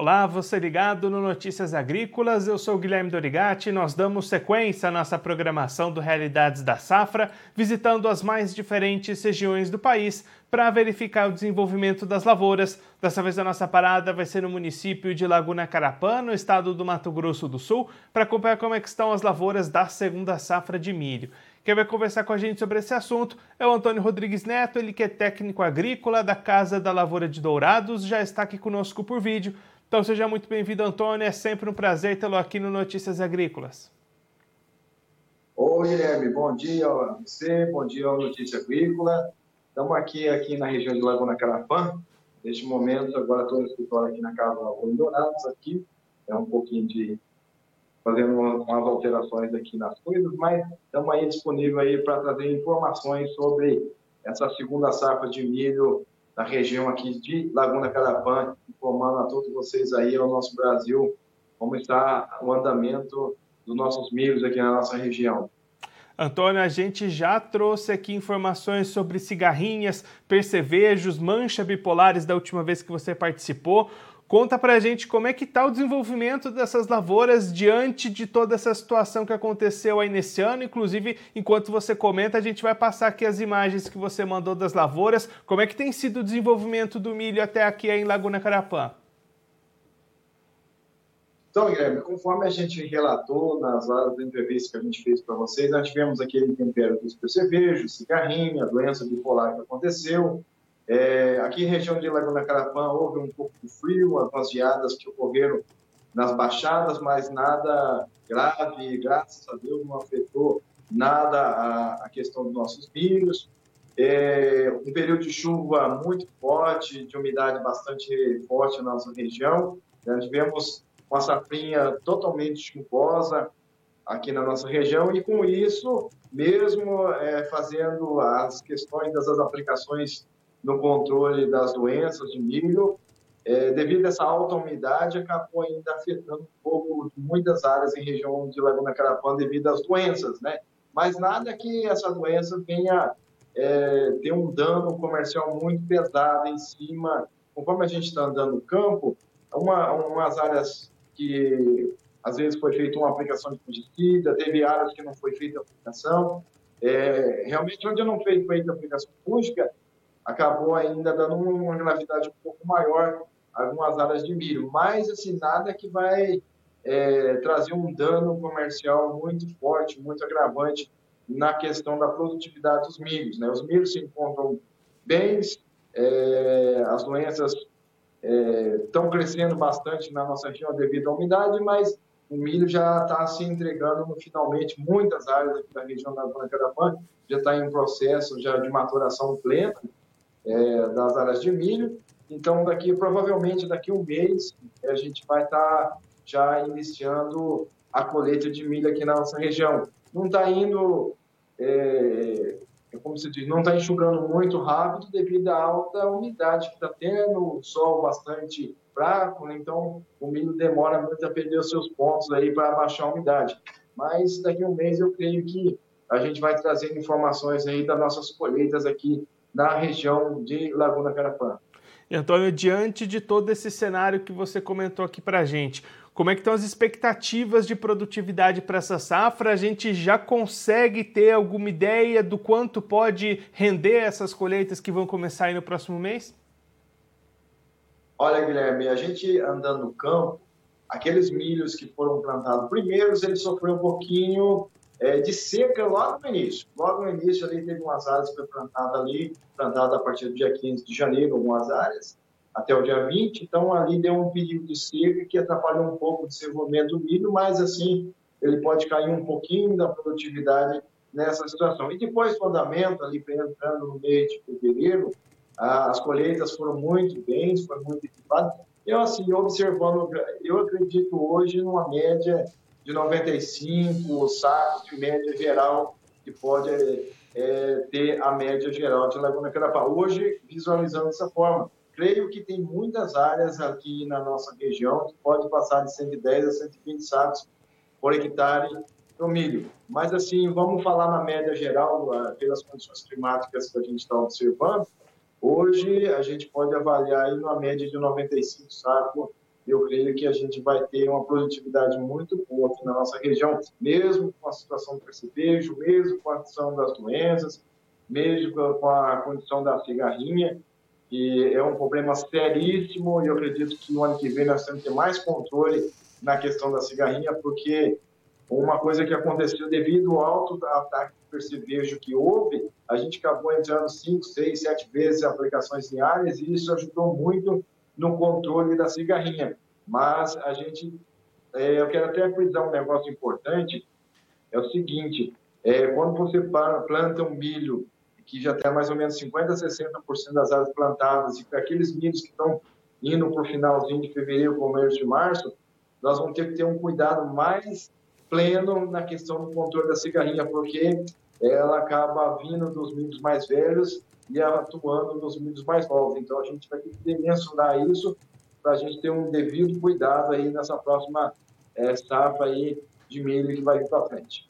Olá, você ligado no Notícias Agrícolas, eu sou Guilherme Dorigati e nós damos sequência à nossa programação do Realidades da Safra, visitando as mais diferentes regiões do país para verificar o desenvolvimento das lavouras. Dessa vez a nossa parada vai ser no município de Laguna Carapã, no estado do Mato Grosso do Sul, para acompanhar como é estão as lavouras da segunda safra de milho. Quem vai conversar com a gente sobre esse assunto é o Antônio Rodrigues Neto, ele que é técnico agrícola da Casa da Lavoura de Dourados, já está aqui conosco por vídeo. Então seja muito bem-vindo, Antônio. É sempre um prazer tê-lo aqui no Notícias Agrícolas. Oi, Guilherme. Bom dia a você, bom dia ao Notícia Agrícola. Estamos aqui, aqui na região de Laguna Carapã. Neste momento, agora estou no escritório aqui na Casa Lavoura Dourados, aqui. É um pouquinho de... fazendo umas alterações aqui nas coisas, mas estamos aí disponível aí para trazer informações sobre essa segunda safra de milho na região aqui de Laguna Carapã, informando a todos vocês aí, ao nosso Brasil, como está o andamento dos nossos milhos aqui na nossa região. Antônio, a gente já trouxe aqui informações sobre cigarrinhas, percevejos, mancha bipolares da última vez que você participou. Conta pra gente como é que está o desenvolvimento dessas lavouras diante de toda essa situação que aconteceu aí nesse ano. Inclusive, enquanto você comenta, a gente vai passar aqui as imagens que você mandou das lavouras. Como é que tem sido o desenvolvimento do milho até aqui em Laguna Carapã? Então, Guilherme, conforme a gente relatou nas várias entrevistas que a gente fez para vocês, nós tivemos aquele tempero dos percevejos, cigarrinha, a doença bipolar que aconteceu, é, aqui em região de Laguna Carapã houve um pouco de frio, algumas geadas que ocorreram nas baixadas, mas nada grave, graças a Deus não afetou nada a, a questão dos nossos milhos. É, um período de chuva muito forte, de umidade bastante forte na nossa região. Nós tivemos uma safrinha totalmente chuvosa aqui na nossa região e com isso, mesmo é, fazendo as questões das aplicações no controle das doenças de milho. É, devido a essa alta umidade, acabou ainda afetando um pouco muitas áreas em região de Laguna Carapã devido às doenças, né? Mas nada que essa doença venha é, ter um dano comercial muito pesado em cima. Conforme a gente está andando no campo, uma, umas áreas que às vezes foi feita uma aplicação de fungicida, teve áreas que não foi feita a aplicação. É, realmente, onde não foi feita a aplicação fúngica, acabou ainda dando uma gravidade um pouco maior algumas áreas de milho, mas assim nada que vai é, trazer um dano comercial muito forte, muito agravante na questão da produtividade dos milhos. Né? Os milhos se encontram bens, é, as doenças estão é, crescendo bastante na nossa região devido à umidade, mas o milho já está se entregando finalmente muitas áreas da região da Branca da Pan já está em processo já de maturação plena é, das áreas de milho. Então, daqui provavelmente daqui um mês a gente vai estar tá já iniciando a colheita de milho aqui na nossa região. Não está indo, é, é, como se diz, não está enxugando muito rápido devido à alta umidade que está tendo, sol bastante fraco, né? então o milho demora muito a perder os seus pontos aí para baixar a umidade. Mas daqui um mês eu creio que a gente vai trazendo informações aí das nossas colheitas aqui na região de Laguna Carapã. E Antônio, diante de todo esse cenário que você comentou aqui para a gente, como é que estão as expectativas de produtividade para essa safra? A gente já consegue ter alguma ideia do quanto pode render essas colheitas que vão começar aí no próximo mês? Olha, Guilherme, a gente andando no campo, aqueles milhos que foram plantados primeiros, eles sofreram um pouquinho é, de seca logo no início. Logo no início ali teve umas áreas que foi plantada ali, plantada a partir do dia 15 de janeiro, algumas áreas, até o dia 20, então ali deu um período de seca que atrapalhou um pouco o desenvolvimento do milho, mas assim, ele pode cair um pouquinho da produtividade nessa situação. E depois do andamento, ali entrando no mês de fevereiro, as colheitas foram muito bem, foi muito equipadas. Eu, assim, observando, eu acredito hoje numa média de 95 sacos de média geral, que pode é, ter a média geral de Laguna Carapá. Hoje, visualizando dessa forma, creio que tem muitas áreas aqui na nossa região que pode passar de 110 a 120 sacos por hectare para milho. Mas, assim, vamos falar na média geral, ah, pelas condições climáticas que a gente está observando, hoje a gente pode avaliar aí uma média de 95 sacos eu creio que a gente vai ter uma produtividade muito boa aqui na nossa região, mesmo com a situação do percevejo, mesmo com a situação das doenças, mesmo com a condição da cigarrinha, que é um problema seríssimo, e eu acredito que no ano que vem nós temos que ter mais controle na questão da cigarrinha, porque uma coisa que aconteceu devido ao alto ataque de percevejo que houve, a gente acabou entrando 5, 6, 7 vezes aplicações em áreas, e isso ajudou muito no controle da cigarrinha. Mas a gente, é, eu quero até frisar um negócio importante, é o seguinte, é, quando você planta um milho que já tem mais ou menos 50% a 60% das áreas plantadas, e aqueles milhos que estão indo para o finalzinho de fevereiro, começo de março, nós vamos ter que ter um cuidado mais pleno na questão do controle da cigarrinha, porque ela acaba vindo dos milhos mais velhos e atuando nos milhos mais novos. Então, a gente vai ter que mensurar isso para a gente ter um devido cuidado aí nessa próxima é, safra aí de milho que vai vir para frente.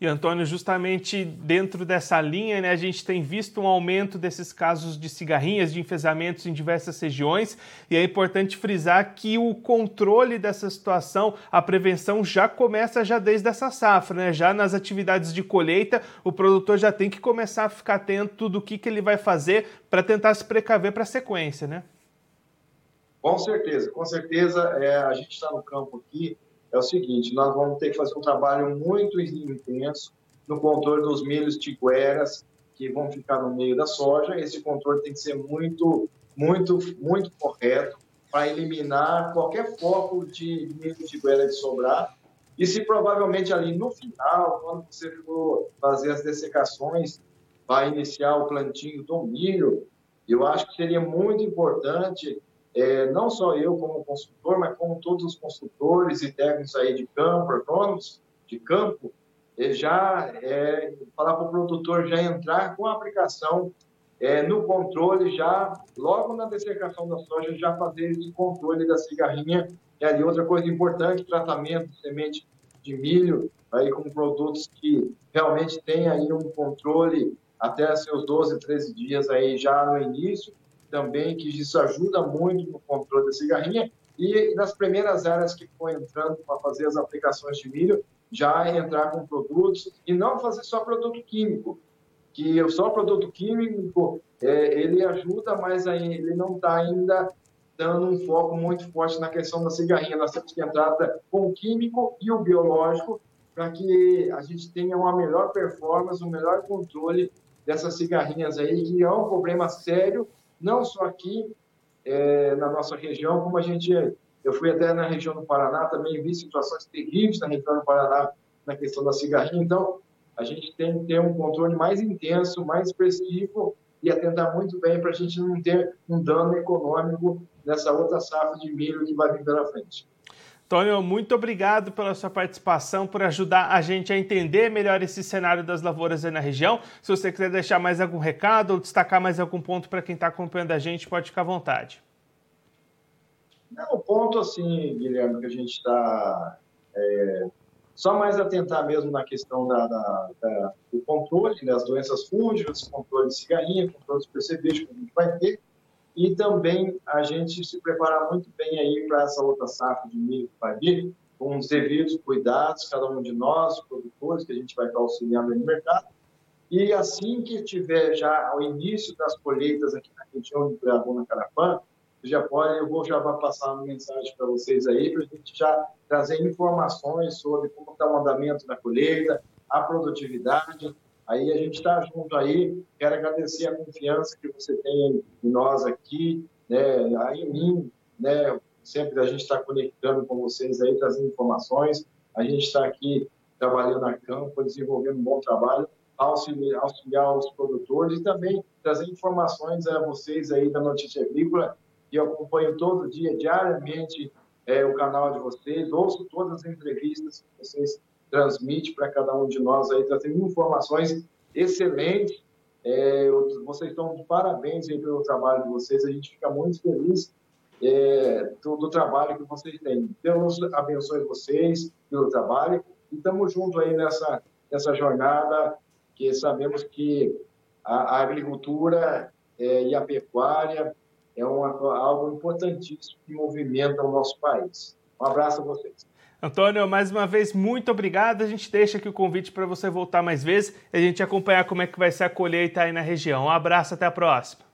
E Antônio, justamente dentro dessa linha, né, a gente tem visto um aumento desses casos de cigarrinhas, de enfesamentos em diversas regiões, e é importante frisar que o controle dessa situação, a prevenção já começa já desde essa safra, né? Já nas atividades de colheita, o produtor já tem que começar a ficar atento do que, que ele vai fazer para tentar se precaver para a sequência, né? Com certeza, com certeza. É, a gente está no campo aqui, é o seguinte, nós vamos ter que fazer um trabalho muito intenso no controle dos milhos tigueras que vão ficar no meio da soja. Esse controle tem que ser muito, muito, muito correto para eliminar qualquer foco de milho tiguera de sobrar. E se provavelmente ali no final, quando você for fazer as dessecações, vai iniciar o plantio do milho, eu acho que seria muito importante é, não só eu como consultor, mas como todos os consultores e técnicos aí de campo, agrônomos de campo, é, já é, falar para o produtor já entrar com a aplicação é, no controle, já logo na dessecação da soja, já fazer esse controle da cigarrinha. E ali outra coisa importante, tratamento de semente de milho, aí com produtos que realmente tem aí um controle até seus 12, 13 dias aí já no início, também, que isso ajuda muito no controle da cigarrinha. E nas primeiras áreas que for entrando para fazer as aplicações de milho, já entrar com produtos e não fazer só produto químico, que só produto químico é, ele ajuda, mas aí ele não está ainda dando um foco muito forte na questão da cigarrinha. Nós temos que entrar com o químico e o biológico para que a gente tenha uma melhor performance, um melhor controle dessas cigarrinhas aí, que é um problema sério não só aqui é, na nossa região, como a gente. Eu fui até na região do Paraná, também vi situações terríveis na região do Paraná na questão da cigarrinha. Então, a gente tem que ter um controle mais intenso, mais específico e atentar muito bem para a gente não ter um dano econômico nessa outra safra de milho que vai vir pela frente. Tônio, muito obrigado pela sua participação, por ajudar a gente a entender melhor esse cenário das lavouras aí na região. Se você quiser deixar mais algum recado ou destacar mais algum ponto para quem está acompanhando a gente, pode ficar à vontade. o ponto, assim, Guilherme, que a gente está é, só mais atentar mesmo na questão da, da, da, do controle das doenças fúngicas, controle de cigarrinha, controle de percevejo que a gente vai ter, e também a gente se preparar muito bem aí para essa outra safra de milho que vai vir, com os devidos cuidados, cada um de nós, produtores, que a gente vai estar auxiliando no mercado. E assim que tiver já o início das colheitas aqui na região de Cuiabá, Carapã, já pode, eu vou já passar uma mensagem para vocês aí, para a gente já trazer informações sobre como está o andamento da colheita, a produtividade, Aí a gente está junto aí. Quero agradecer a confiança que você tem em nós aqui, né, em mim, né, sempre a gente está conectando com vocês aí, trazendo informações. A gente está aqui trabalhando na campo, desenvolvendo um bom trabalho, auxiliar, auxiliar os produtores e também trazer informações a vocês aí da Notícia Agrícola, que eu acompanho todo dia, diariamente, é, o canal de vocês, ouço todas as entrevistas que vocês transmite para cada um de nós aí, trazendo informações excelentes. É, vocês estão de parabéns aí pelo trabalho de vocês, a gente fica muito feliz é, do, do, trabalho que vocês têm. Deus abençoe vocês pelo trabalho e estamos juntos aí nessa, nessa jornada que sabemos que a, a agricultura é, e a pecuária é uma, algo importantíssimo que movimenta o nosso país. Um abraço a vocês. Antônio, mais uma vez, muito obrigado. A gente deixa aqui o convite para você voltar mais vezes e a gente acompanhar como é que vai ser a colheita aí na região. Um abraço, até a próxima.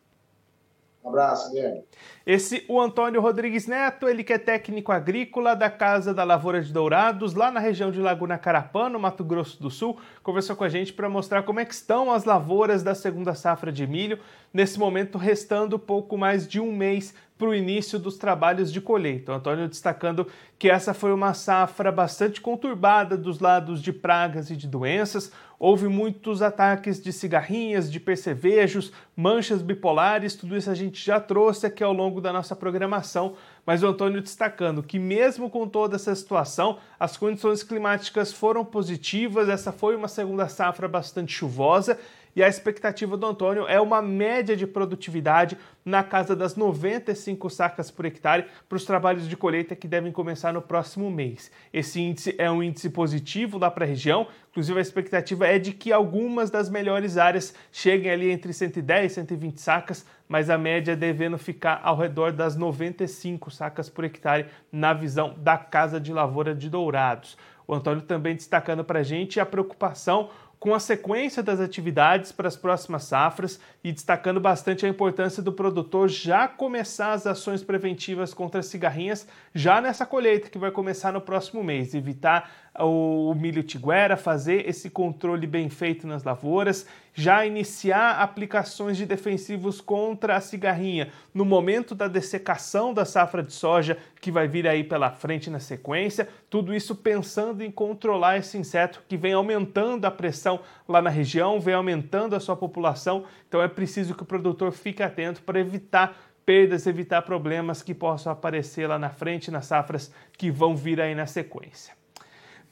Um abraço, Guilherme. Esse, o Antônio Rodrigues Neto, ele que é técnico agrícola da Casa da Lavoura de Dourados, lá na região de Laguna Carapã, no Mato Grosso do Sul, conversou com a gente para mostrar como é que estão as lavouras da segunda safra de milho, nesse momento restando pouco mais de um mês para o início dos trabalhos de colheita. O Antônio destacando que essa foi uma safra bastante conturbada dos lados de pragas e de doenças. Houve muitos ataques de cigarrinhas, de percevejos, manchas bipolares, tudo isso a gente já trouxe aqui ao longo da nossa programação. Mas o Antônio destacando que, mesmo com toda essa situação, as condições climáticas foram positivas, essa foi uma segunda safra bastante chuvosa e a expectativa do Antônio é uma média de produtividade na casa das 95 sacas por hectare para os trabalhos de colheita que devem começar no próximo mês. Esse índice é um índice positivo lá para a região, inclusive a expectativa é de que algumas das melhores áreas cheguem ali entre 110 e 120 sacas, mas a média devendo ficar ao redor das 95 sacas por hectare na visão da Casa de Lavoura de Dourados. O Antônio também destacando para a gente a preocupação com a sequência das atividades para as próximas safras e destacando bastante a importância do produtor já começar as ações preventivas contra as cigarrinhas já nessa colheita que vai começar no próximo mês, evitar o milho tiguera, fazer esse controle bem feito nas lavouras, já iniciar aplicações de defensivos contra a cigarrinha no momento da dessecação da safra de soja que vai vir aí pela frente na sequência, tudo isso pensando em controlar esse inseto que vem aumentando a pressão lá na região, vem aumentando a sua população, então é preciso que o produtor fique atento para evitar perdas, evitar problemas que possam aparecer lá na frente nas safras que vão vir aí na sequência.